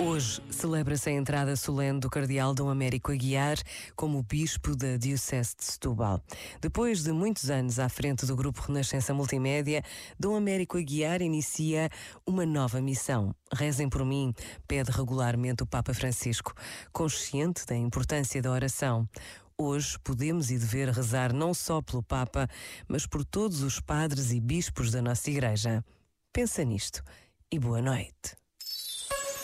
Hoje celebra-se a entrada solene do Cardeal Dom Américo Aguiar como Bispo da Diocese de Setúbal. Depois de muitos anos à frente do Grupo Renascença Multimédia, Dom Américo Aguiar inicia uma nova missão. Rezem por mim, pede regularmente o Papa Francisco, consciente da importância da oração. Hoje podemos e dever rezar não só pelo Papa, mas por todos os padres e bispos da nossa Igreja. Pensa nisto e boa noite.